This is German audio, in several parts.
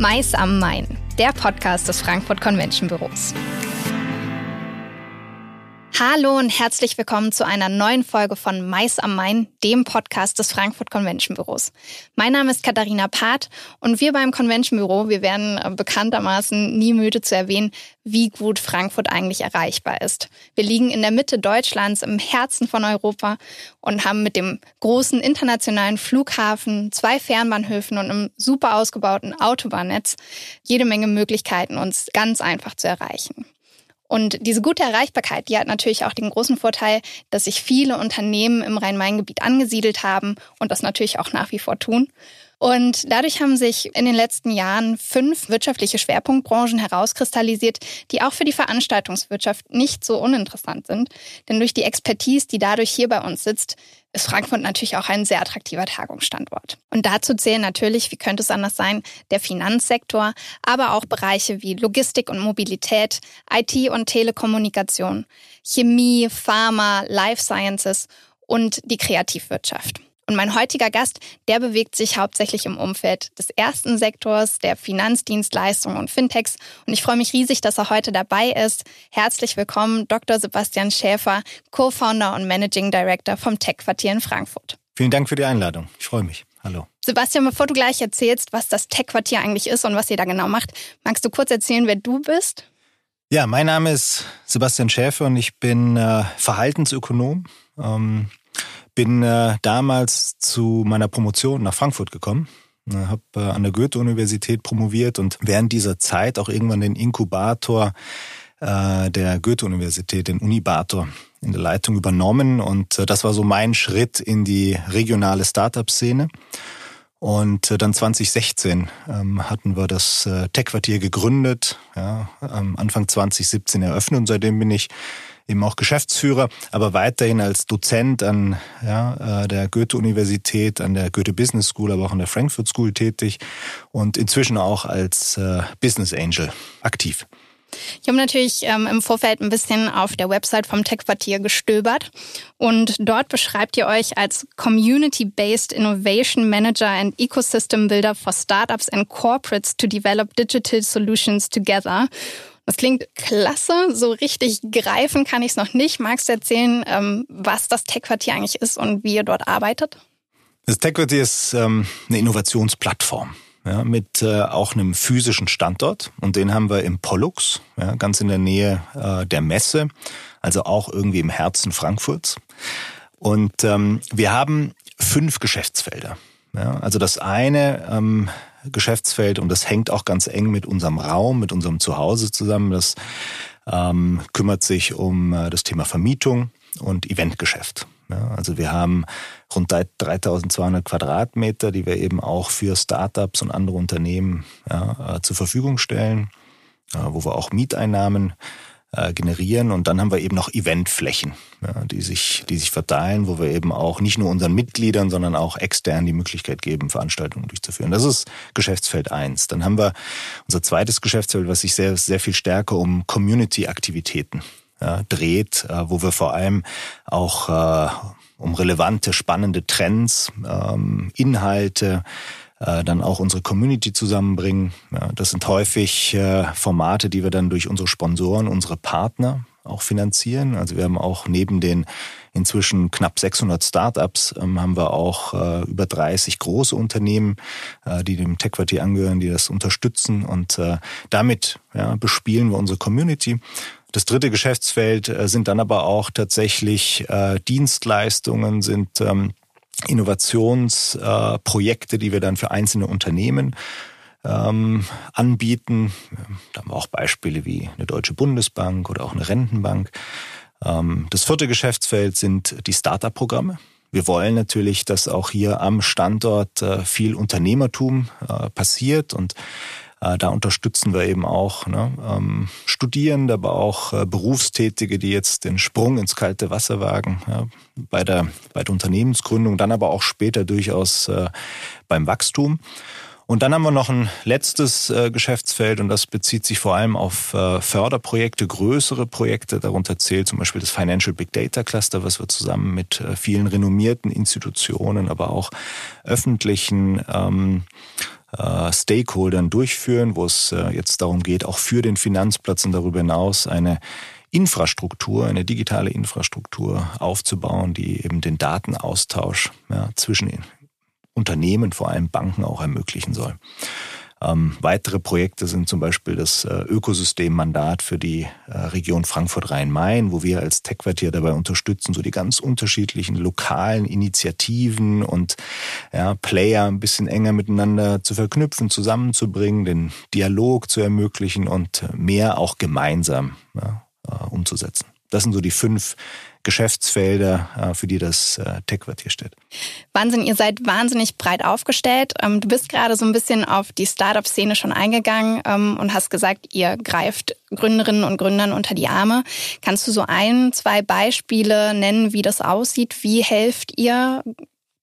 Mais am Main, der Podcast des Frankfurt Convention Büros. Hallo und herzlich willkommen zu einer neuen Folge von Mais am Main, dem Podcast des Frankfurt Convention Büros. Mein Name ist Katharina Part und wir beim Convention Büro, wir werden äh, bekanntermaßen nie müde zu erwähnen, wie gut Frankfurt eigentlich erreichbar ist. Wir liegen in der Mitte Deutschlands, im Herzen von Europa und haben mit dem großen internationalen Flughafen, zwei Fernbahnhöfen und einem super ausgebauten Autobahnnetz jede Menge Möglichkeiten, uns ganz einfach zu erreichen. Und diese gute Erreichbarkeit, die hat natürlich auch den großen Vorteil, dass sich viele Unternehmen im Rhein-Main-Gebiet angesiedelt haben und das natürlich auch nach wie vor tun. Und dadurch haben sich in den letzten Jahren fünf wirtschaftliche Schwerpunktbranchen herauskristallisiert, die auch für die Veranstaltungswirtschaft nicht so uninteressant sind. Denn durch die Expertise, die dadurch hier bei uns sitzt, ist Frankfurt natürlich auch ein sehr attraktiver Tagungsstandort. Und dazu zählen natürlich, wie könnte es anders sein, der Finanzsektor, aber auch Bereiche wie Logistik und Mobilität, IT und Telekommunikation, Chemie, Pharma, Life Sciences und die Kreativwirtschaft. Und mein heutiger Gast, der bewegt sich hauptsächlich im Umfeld des ersten Sektors, der Finanzdienstleistungen und Fintechs. Und ich freue mich riesig, dass er heute dabei ist. Herzlich willkommen, Dr. Sebastian Schäfer, Co-Founder und Managing Director vom Tech-Quartier in Frankfurt. Vielen Dank für die Einladung. Ich freue mich. Hallo. Sebastian, bevor du gleich erzählst, was das Tech-Quartier eigentlich ist und was ihr da genau macht, magst du kurz erzählen, wer du bist? Ja, mein Name ist Sebastian Schäfer und ich bin äh, Verhaltensökonom. Ähm, bin äh, damals zu meiner Promotion nach Frankfurt gekommen. Habe äh, an der Goethe-Universität promoviert und während dieser Zeit auch irgendwann den Inkubator äh, der Goethe-Universität, den Unibator, in der Leitung übernommen. Und äh, das war so mein Schritt in die regionale Startup-Szene. Und äh, dann 2016 ähm, hatten wir das äh, Tech-Quartier gegründet, ja, ähm, Anfang 2017 eröffnet und seitdem bin ich eben auch Geschäftsführer, aber weiterhin als Dozent an ja, äh, der Goethe-Universität, an der Goethe Business School, aber auch an der Frankfurt School tätig und inzwischen auch als äh, Business Angel aktiv. Ich habe natürlich ähm, im Vorfeld ein bisschen auf der Website vom Tech-Quartier gestöbert und dort beschreibt ihr euch als Community-Based Innovation Manager and Ecosystem Builder for Startups and Corporates to develop digital solutions together. Das klingt klasse, so richtig greifen kann ich es noch nicht. Magst du erzählen, ähm, was das Tech-Quartier eigentlich ist und wie ihr dort arbeitet? Das Tech-Quartier ist ähm, eine Innovationsplattform. Ja, mit äh, auch einem physischen Standort und den haben wir im Pollux, ja, ganz in der Nähe äh, der Messe, also auch irgendwie im Herzen Frankfurts. Und ähm, wir haben fünf Geschäftsfelder. Ja, also das eine ähm, Geschäftsfeld und das hängt auch ganz eng mit unserem Raum, mit unserem Zuhause zusammen. Das ähm, kümmert sich um äh, das Thema Vermietung und Eventgeschäft. Ja, also wir haben rund 3200 Quadratmeter, die wir eben auch für Startups und andere Unternehmen ja, äh, zur Verfügung stellen, äh, wo wir auch Mieteinnahmen äh, generieren. Und dann haben wir eben noch Eventflächen, ja, die sich, die sich verteilen, wo wir eben auch nicht nur unseren Mitgliedern, sondern auch extern die Möglichkeit geben, Veranstaltungen durchzuführen. Das ist Geschäftsfeld eins. Dann haben wir unser zweites Geschäftsfeld, was sich sehr, sehr viel stärker um Community-Aktivitäten ja, dreht, wo wir vor allem auch äh, um relevante, spannende Trends, ähm, Inhalte, äh, dann auch unsere Community zusammenbringen. Ja, das sind häufig äh, Formate, die wir dann durch unsere Sponsoren, unsere Partner auch finanzieren. Also wir haben auch neben den inzwischen knapp 600 Startups ähm, haben wir auch äh, über 30 große Unternehmen, äh, die dem Tech-Quartier angehören, die das unterstützen und äh, damit ja, bespielen wir unsere Community. Das dritte Geschäftsfeld äh, sind dann aber auch tatsächlich äh, Dienstleistungen, sind ähm, Innovationsprojekte, äh, die wir dann für einzelne Unternehmen ähm, anbieten. Da haben wir auch Beispiele wie eine Deutsche Bundesbank oder auch eine Rentenbank. Ähm, das vierte Geschäftsfeld sind die Startup-Programme. Wir wollen natürlich, dass auch hier am Standort viel Unternehmertum passiert und da unterstützen wir eben auch ne, ähm, Studierende, aber auch äh, Berufstätige, die jetzt den Sprung ins kalte Wasser wagen ja, bei, der, bei der Unternehmensgründung, dann aber auch später durchaus äh, beim Wachstum. Und dann haben wir noch ein letztes äh, Geschäftsfeld und das bezieht sich vor allem auf äh, Förderprojekte, größere Projekte. Darunter zählt zum Beispiel das Financial Big Data Cluster, was wir zusammen mit äh, vielen renommierten Institutionen, aber auch öffentlichen ähm, äh, Stakeholdern durchführen, wo es äh, jetzt darum geht, auch für den Finanzplatz und darüber hinaus eine Infrastruktur, eine digitale Infrastruktur aufzubauen, die eben den Datenaustausch ja, zwischen Unternehmen, vor allem Banken auch ermöglichen soll. Ähm, weitere Projekte sind zum Beispiel das äh, Ökosystemmandat für die äh, Region Frankfurt-Rhein-Main, wo wir als Tech-Quartier dabei unterstützen, so die ganz unterschiedlichen lokalen Initiativen und ja, Player ein bisschen enger miteinander zu verknüpfen, zusammenzubringen, den Dialog zu ermöglichen und mehr auch gemeinsam ja, äh, umzusetzen. Das sind so die fünf Geschäftsfelder, äh, für die das äh, Tech-Quartier steht. Wahnsinn, ihr seid wahnsinnig breit aufgestellt. Ähm, du bist gerade so ein bisschen auf die Startup-Szene schon eingegangen ähm, und hast gesagt, ihr greift Gründerinnen und Gründern unter die Arme. Kannst du so ein, zwei Beispiele nennen, wie das aussieht? Wie helft ihr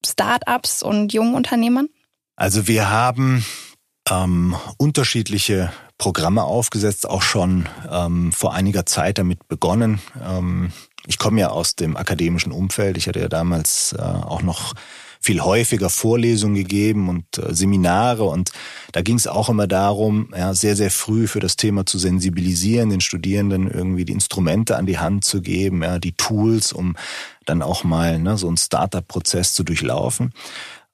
Startups und jungen Unternehmern? Also wir haben ähm, unterschiedliche Programme aufgesetzt, auch schon ähm, vor einiger Zeit damit begonnen. Ähm, ich komme ja aus dem akademischen Umfeld. Ich hatte ja damals äh, auch noch viel häufiger Vorlesungen gegeben und äh, Seminare und da ging es auch immer darum, ja, sehr, sehr früh für das Thema zu sensibilisieren, den Studierenden irgendwie die Instrumente an die Hand zu geben, ja, die Tools, um dann auch mal ne, so einen Startup-Prozess zu durchlaufen.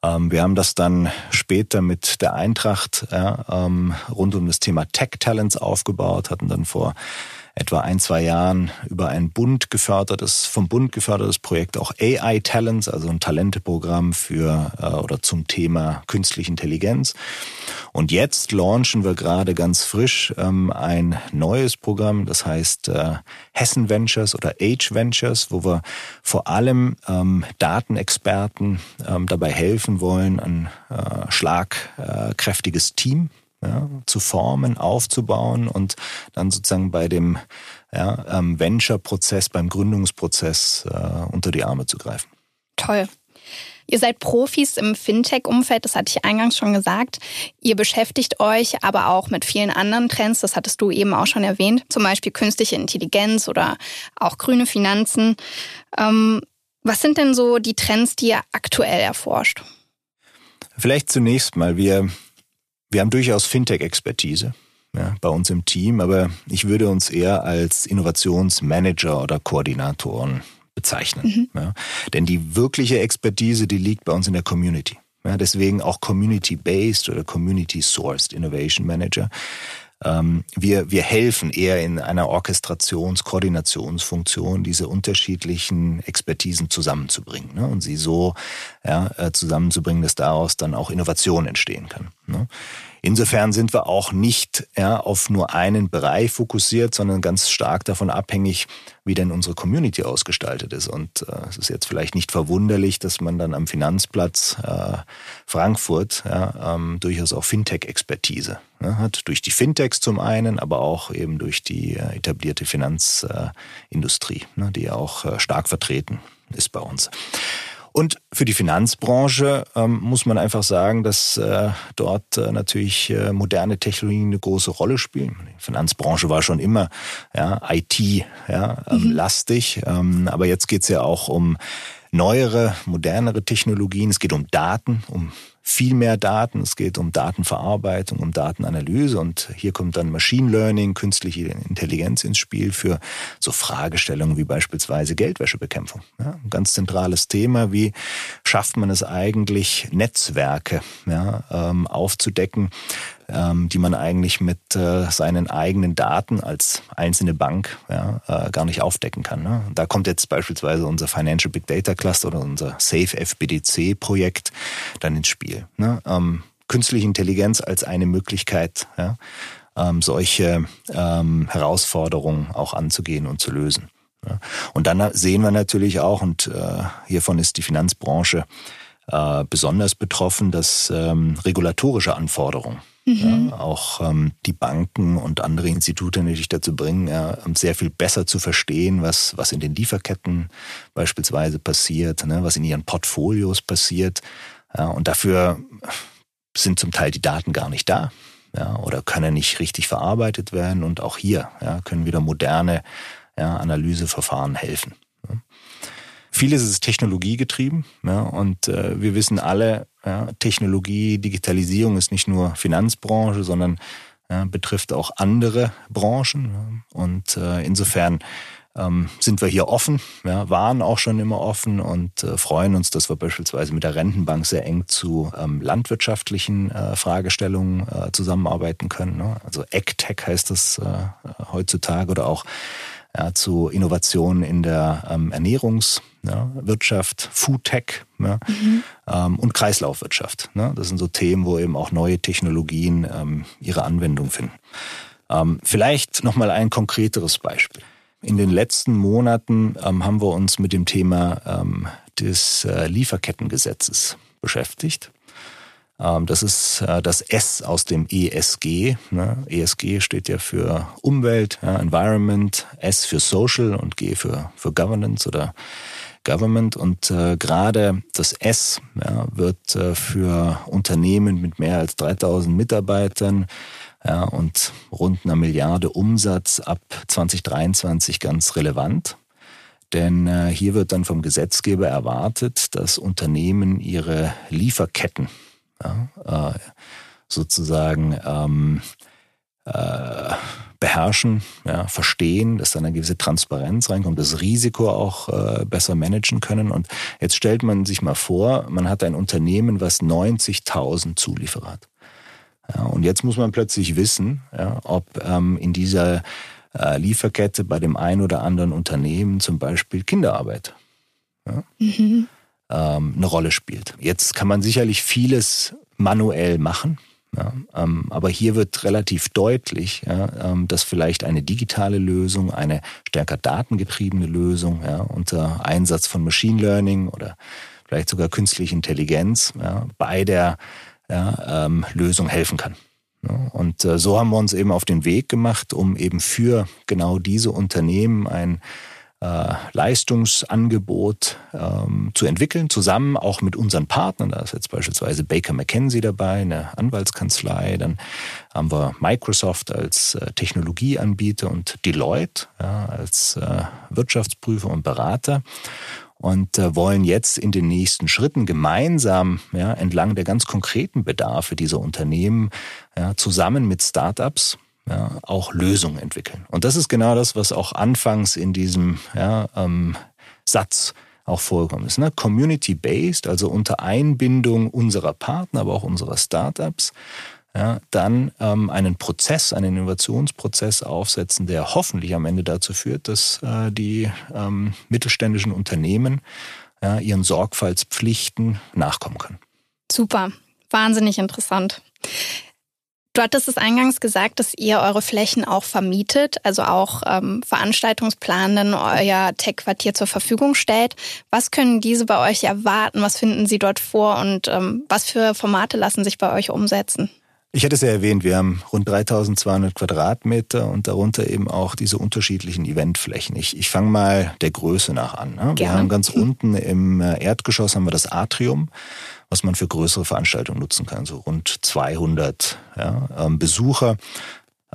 Ähm, wir haben das dann später mit der Eintracht ja, ähm, rund um das Thema Tech Talents aufgebaut, hatten dann vor etwa ein, zwei Jahren über ein Bund gefördertes, vom Bund gefördertes Projekt auch AI Talents, also ein Talenteprogramm für äh, oder zum Thema künstliche Intelligenz. Und jetzt launchen wir gerade ganz frisch ähm, ein neues Programm, das heißt äh, Hessen Ventures oder Age Ventures, wo wir vor allem ähm, Datenexperten ähm, dabei helfen wollen, ein äh, schlagkräftiges Team ja, zu formen, aufzubauen und dann sozusagen bei dem ja, ähm, Venture-Prozess, beim Gründungsprozess äh, unter die Arme zu greifen. Toll. Ihr seid Profis im Fintech-Umfeld, das hatte ich eingangs schon gesagt. Ihr beschäftigt euch aber auch mit vielen anderen Trends, das hattest du eben auch schon erwähnt, zum Beispiel künstliche Intelligenz oder auch grüne Finanzen. Ähm, was sind denn so die Trends, die ihr aktuell erforscht? Vielleicht zunächst mal, wir wir haben durchaus Fintech-Expertise ja, bei uns im Team, aber ich würde uns eher als Innovationsmanager oder Koordinatoren bezeichnen. Mhm. Ja. Denn die wirkliche Expertise, die liegt bei uns in der Community. Ja, deswegen auch Community-Based oder Community-Sourced Innovation Manager. Ähm, wir, wir helfen eher in einer Orchestrations-, Koordinationsfunktion, diese unterschiedlichen Expertisen zusammenzubringen ne? und sie so ja, äh, zusammenzubringen, dass daraus dann auch Innovation entstehen kann. Ne? Insofern sind wir auch nicht ja, auf nur einen Bereich fokussiert, sondern ganz stark davon abhängig, wie denn unsere Community ausgestaltet ist. Und äh, es ist jetzt vielleicht nicht verwunderlich, dass man dann am Finanzplatz äh, Frankfurt ja, ähm, durchaus auch Fintech-Expertise ne, hat. Durch die Fintechs zum einen, aber auch eben durch die äh, etablierte Finanzindustrie, ne, die auch äh, stark vertreten ist bei uns. Und für die Finanzbranche ähm, muss man einfach sagen, dass äh, dort äh, natürlich äh, moderne Technologien eine große Rolle spielen. Die Finanzbranche war schon immer ja, IT ja, ähm, mhm. lastig, ähm, aber jetzt geht's ja auch um neuere, modernere Technologien. Es geht um Daten, um viel mehr Daten. Es geht um Datenverarbeitung, um Datenanalyse und hier kommt dann Machine Learning, künstliche Intelligenz ins Spiel für so Fragestellungen wie beispielsweise Geldwäschebekämpfung. Ja, ein ganz zentrales Thema. Wie schafft man es eigentlich, Netzwerke ja, ähm, aufzudecken, ähm, die man eigentlich mit äh, seinen eigenen Daten als einzelne Bank ja, äh, gar nicht aufdecken kann. Ne? Da kommt jetzt beispielsweise unser Financial Big Data Cluster oder unser Safe FBDC Projekt dann ins Spiel. Ne? Ähm, künstliche Intelligenz als eine Möglichkeit, ja, ähm, solche ähm, Herausforderungen auch anzugehen und zu lösen. Ja. Und dann sehen wir natürlich auch, und äh, hiervon ist die Finanzbranche äh, besonders betroffen, dass ähm, regulatorische Anforderungen Mhm. Ja, auch ähm, die Banken und andere Institute natürlich dazu bringen, ja, sehr viel besser zu verstehen, was, was in den Lieferketten beispielsweise passiert, ne, was in ihren Portfolios passiert. Ja, und dafür sind zum Teil die Daten gar nicht da ja, oder können nicht richtig verarbeitet werden. Und auch hier ja, können wieder moderne ja, Analyseverfahren helfen. Vieles ist technologiegetrieben ja, und äh, wir wissen alle, ja, Technologie, Digitalisierung ist nicht nur Finanzbranche, sondern ja, betrifft auch andere Branchen. Und äh, insofern ähm, sind wir hier offen, ja, waren auch schon immer offen und äh, freuen uns, dass wir beispielsweise mit der Rentenbank sehr eng zu ähm, landwirtschaftlichen äh, Fragestellungen äh, zusammenarbeiten können. Ne? Also EgTech heißt das äh, heutzutage oder auch ja, zu Innovationen in der ähm, Ernährungswirtschaft, ja, Foodtech ja, mhm. ähm, und Kreislaufwirtschaft. Ne? Das sind so Themen, wo eben auch neue Technologien ähm, ihre Anwendung finden. Ähm, vielleicht nochmal ein konkreteres Beispiel. In den letzten Monaten ähm, haben wir uns mit dem Thema ähm, des äh, Lieferkettengesetzes beschäftigt. Ähm, das ist äh, das S aus dem ESG. Ne? ESG steht ja für Umwelt, Environment, S für Social und G für, für Governance oder Government. Und äh, gerade das S wird äh, für Unternehmen mit mehr als 3000 Mitarbeitern und rund einer Milliarde Umsatz ab 2023 ganz relevant. Denn hier wird dann vom Gesetzgeber erwartet, dass Unternehmen ihre Lieferketten ja, äh, sozusagen ähm, äh, beherrschen, ja, verstehen, dass dann eine gewisse Transparenz reinkommt, das Risiko auch äh, besser managen können. Und jetzt stellt man sich mal vor, man hat ein Unternehmen, was 90.000 Zulieferer hat. Ja, und jetzt muss man plötzlich wissen, ja, ob ähm, in dieser äh, Lieferkette bei dem einen oder anderen Unternehmen zum Beispiel Kinderarbeit ja, mhm. Ähm, eine Rolle spielt. Jetzt kann man sicherlich vieles manuell machen. Ja, ähm, aber hier wird relativ deutlich, ja, ähm, dass vielleicht eine digitale Lösung, eine stärker datengetriebene Lösung ja, unter Einsatz von Machine Learning oder vielleicht sogar künstliche Intelligenz bei der ähm, Lösung helfen kann. Und äh, so haben wir uns eben auf den Weg gemacht, um eben für genau diese Unternehmen ein äh, Leistungsangebot ähm, zu entwickeln, zusammen auch mit unseren Partnern. Da ist jetzt beispielsweise Baker McKenzie dabei, eine Anwaltskanzlei. Dann haben wir Microsoft als äh, Technologieanbieter und Deloitte ja, als äh, Wirtschaftsprüfer und Berater und äh, wollen jetzt in den nächsten Schritten gemeinsam ja, entlang der ganz konkreten Bedarfe dieser Unternehmen ja, zusammen mit Startups ja, auch Lösungen entwickeln. Und das ist genau das, was auch anfangs in diesem ja, ähm, Satz auch vorgekommen ist. Ne? Community-based, also unter Einbindung unserer Partner, aber auch unserer Startups ja, dann ähm, einen Prozess, einen Innovationsprozess aufsetzen, der hoffentlich am Ende dazu führt, dass äh, die ähm, mittelständischen Unternehmen ja, ihren Sorgfaltspflichten nachkommen können. Super, wahnsinnig interessant. Du hattest es eingangs gesagt, dass ihr eure Flächen auch vermietet, also auch ähm, Veranstaltungsplanenden euer Tech-Quartier zur Verfügung stellt. Was können diese bei euch erwarten? Was finden sie dort vor und ähm, was für Formate lassen sich bei euch umsetzen? Ich hatte es ja erwähnt, wir haben rund 3200 Quadratmeter und darunter eben auch diese unterschiedlichen Eventflächen. Ich, ich fange mal der Größe nach an. Ne? Wir haben ganz unten im äh, Erdgeschoss haben wir das Atrium, was man für größere Veranstaltungen nutzen kann, so rund 200 ja, ähm, Besucher.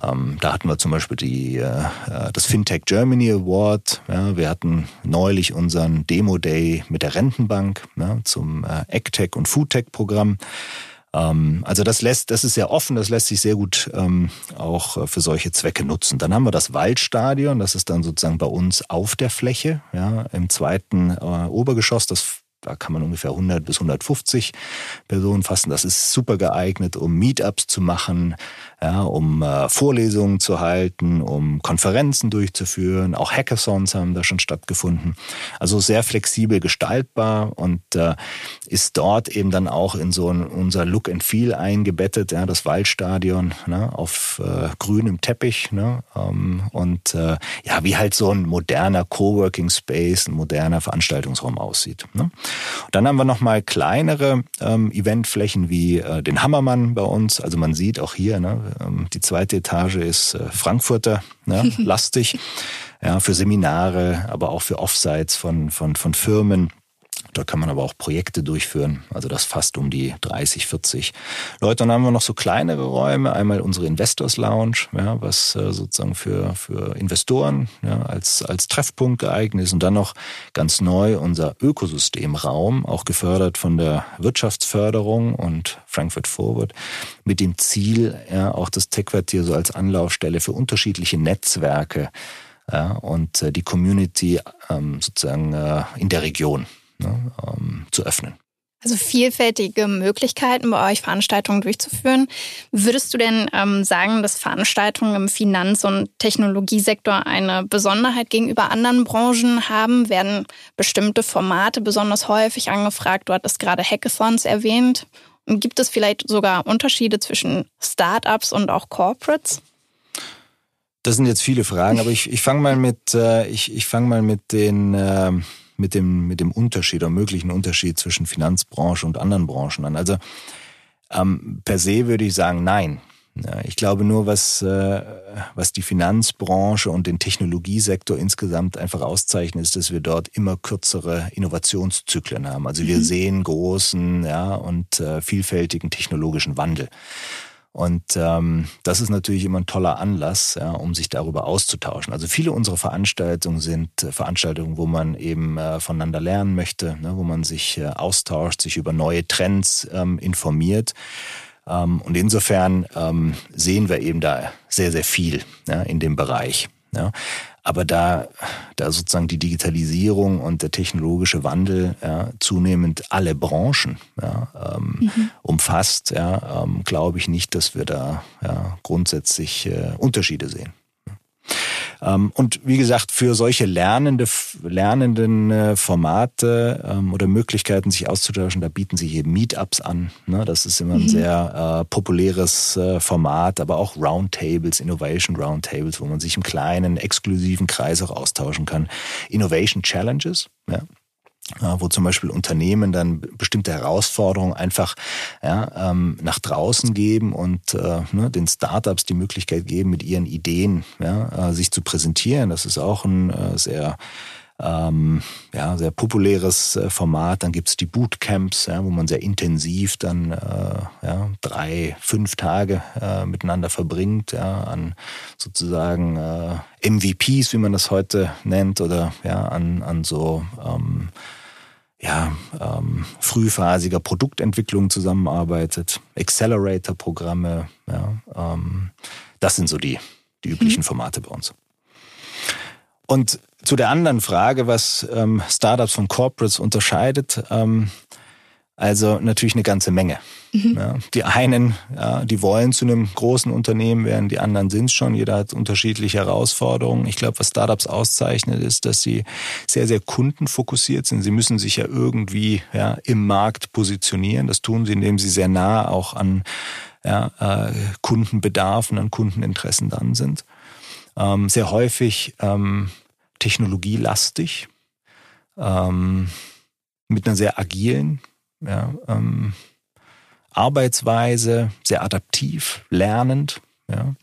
Ähm, da hatten wir zum Beispiel die, äh, äh, das FinTech Germany Award. Ja, wir hatten neulich unseren Demo Day mit der Rentenbank ja, zum äh, AgTech und Foodtech Programm. Ähm, also das lässt, das ist sehr offen, das lässt sich sehr gut ähm, auch äh, für solche Zwecke nutzen. Dann haben wir das Waldstadion, das ist dann sozusagen bei uns auf der Fläche, ja, im zweiten äh, Obergeschoss. Das da kann man ungefähr 100 bis 150 Personen fassen. Das ist super geeignet, um Meetups zu machen, ja, um äh, Vorlesungen zu halten, um Konferenzen durchzuführen. Auch Hackathons haben da schon stattgefunden. Also sehr flexibel gestaltbar und äh, ist dort eben dann auch in so ein, unser Look and Feel eingebettet. Ja, das Waldstadion ne, auf äh, grünem Teppich ne, ähm, und äh, ja, wie halt so ein moderner Coworking Space, ein moderner Veranstaltungsraum aussieht. Ne? Dann haben wir noch mal kleinere ähm, Eventflächen wie äh, den Hammermann bei uns. Also man sieht auch hier, ne, ähm, die zweite Etage ist äh, Frankfurter ne, lastig, ja, für Seminare, aber auch für Offsites von, von, von Firmen. Da kann man aber auch Projekte durchführen. Also das fast um die 30, 40 Leute. Dann haben wir noch so kleinere Räume. Einmal unsere Investors Lounge, ja, was äh, sozusagen für, für Investoren ja, als, als Treffpunkt geeignet ist. Und dann noch ganz neu unser Ökosystemraum, auch gefördert von der Wirtschaftsförderung und Frankfurt Forward, mit dem Ziel, ja, auch das Tech-Quartier so als Anlaufstelle für unterschiedliche Netzwerke ja, und äh, die Community ähm, sozusagen äh, in der Region ne, ähm, zu öffnen. Also vielfältige Möglichkeiten bei euch, Veranstaltungen durchzuführen. Würdest du denn ähm, sagen, dass Veranstaltungen im Finanz- und Technologiesektor eine Besonderheit gegenüber anderen Branchen haben? Werden bestimmte Formate besonders häufig angefragt? Du hattest gerade Hackathons erwähnt. Und gibt es vielleicht sogar Unterschiede zwischen Startups und auch Corporates? Das sind jetzt viele Fragen, aber ich, ich fange mal mit äh, ich, ich fange mal mit den äh, mit dem mit dem Unterschied oder möglichen Unterschied zwischen Finanzbranche und anderen Branchen an. Also ähm, per se würde ich sagen, nein. Ja, ich glaube nur, was äh, was die Finanzbranche und den Technologiesektor insgesamt einfach auszeichnet, ist, dass wir dort immer kürzere Innovationszyklen haben. Also wir mhm. sehen großen ja und äh, vielfältigen technologischen Wandel. Und ähm, das ist natürlich immer ein toller Anlass, ja, um sich darüber auszutauschen. Also viele unserer Veranstaltungen sind äh, Veranstaltungen, wo man eben äh, voneinander lernen möchte, ne, wo man sich äh, austauscht, sich über neue Trends ähm, informiert. Ähm, und insofern ähm, sehen wir eben da sehr, sehr viel ja, in dem Bereich. Ja. Aber da, da sozusagen die Digitalisierung und der technologische Wandel ja, zunehmend alle Branchen ja, ähm, mhm. umfasst, ja, ähm, glaube ich nicht, dass wir da ja, grundsätzlich äh, Unterschiede sehen. Ähm, und wie gesagt, für solche lernende, lernenden äh, Formate ähm, oder Möglichkeiten, sich auszutauschen, da bieten sich eben Meetups an. Ne? Das ist immer ein mhm. sehr äh, populäres äh, Format, aber auch Roundtables, Innovation Roundtables, wo man sich im kleinen, exklusiven Kreis auch austauschen kann. Innovation Challenges, ja wo zum Beispiel Unternehmen dann bestimmte Herausforderungen einfach ja, ähm, nach draußen geben und äh, ne, den Startups die Möglichkeit geben, mit ihren Ideen ja, äh, sich zu präsentieren. Das ist auch ein äh, sehr ähm, ja, sehr populäres äh, Format. Dann gibt's die Bootcamps, ja, wo man sehr intensiv dann äh, ja, drei, fünf Tage äh, miteinander verbringt, ja, an sozusagen äh, MVPs, wie man das heute nennt, oder ja, an, an so ähm, ja, ähm, frühphasiger Produktentwicklung zusammenarbeitet, Accelerator-Programme, ja, ähm, das sind so die, die üblichen mhm. Formate bei uns. Und zu der anderen Frage, was ähm, Startups von Corporates unterscheidet, ähm, also natürlich eine ganze Menge. Mhm. Ja, die einen, ja, die wollen zu einem großen Unternehmen werden, die anderen sind es schon. Jeder hat unterschiedliche Herausforderungen. Ich glaube, was Startups auszeichnet, ist, dass sie sehr, sehr kundenfokussiert sind. Sie müssen sich ja irgendwie ja, im Markt positionieren. Das tun sie, indem sie sehr nah auch an ja, äh, Kundenbedarfen, an Kundeninteressen dann sind. Ähm, sehr häufig ähm, technologielastig, ähm, mit einer sehr agilen ja, ähm, Arbeitsweise, sehr adaptiv, lernend. Ja.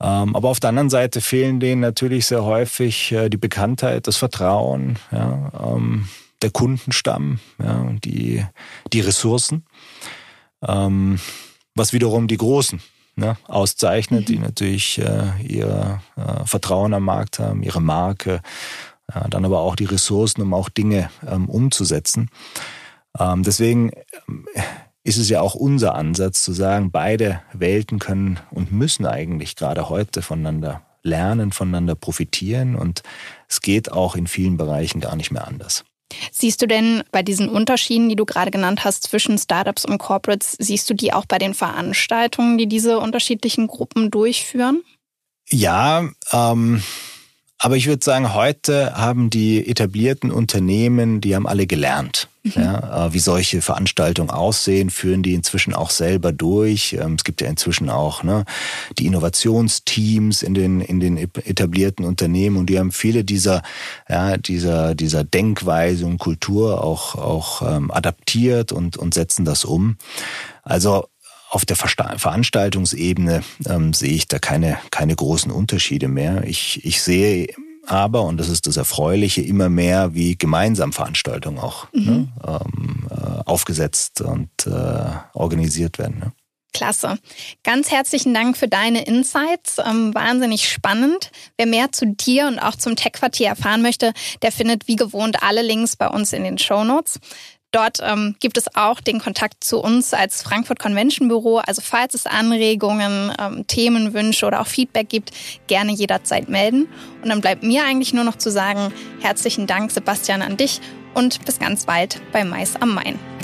Ähm, aber auf der anderen Seite fehlen denen natürlich sehr häufig äh, die Bekanntheit, das Vertrauen, ja, ähm, der Kundenstamm, ja, die, die Ressourcen, ähm, was wiederum die Großen ne, auszeichnet, mhm. die natürlich äh, ihr äh, Vertrauen am Markt haben, ihre Marke, ja, dann aber auch die Ressourcen, um auch Dinge ähm, umzusetzen. Ähm, deswegen ähm, ist es ja auch unser Ansatz zu sagen, beide Welten können und müssen eigentlich gerade heute voneinander lernen, voneinander profitieren und es geht auch in vielen Bereichen gar nicht mehr anders. Siehst du denn bei diesen Unterschieden, die du gerade genannt hast zwischen Startups und Corporates, siehst du die auch bei den Veranstaltungen, die diese unterschiedlichen Gruppen durchführen? Ja, ähm, aber ich würde sagen, heute haben die etablierten Unternehmen, die haben alle gelernt. Mhm. Ja, äh, wie solche Veranstaltungen aussehen, führen die inzwischen auch selber durch. Ähm, es gibt ja inzwischen auch ne, die Innovationsteams in den in den etablierten Unternehmen und die haben viele dieser ja, dieser dieser Denkweise und Kultur auch auch ähm, adaptiert und und setzen das um. Also auf der Veranstaltungsebene ähm, sehe ich da keine, keine großen Unterschiede mehr. Ich, ich sehe aber, und das ist das Erfreuliche, immer mehr wie gemeinsam Veranstaltungen auch mhm. ne, ähm, äh, aufgesetzt und äh, organisiert werden. Ne? Klasse. Ganz herzlichen Dank für deine Insights. Ähm, wahnsinnig spannend. Wer mehr zu dir und auch zum Tech-Quartier erfahren möchte, der findet wie gewohnt alle Links bei uns in den Show Notes. Dort ähm, gibt es auch den Kontakt zu uns als Frankfurt Convention Büro. Also falls es Anregungen, ähm, Themenwünsche oder auch Feedback gibt, gerne jederzeit melden. Und dann bleibt mir eigentlich nur noch zu sagen, herzlichen Dank Sebastian an dich und bis ganz bald bei Mais am Main.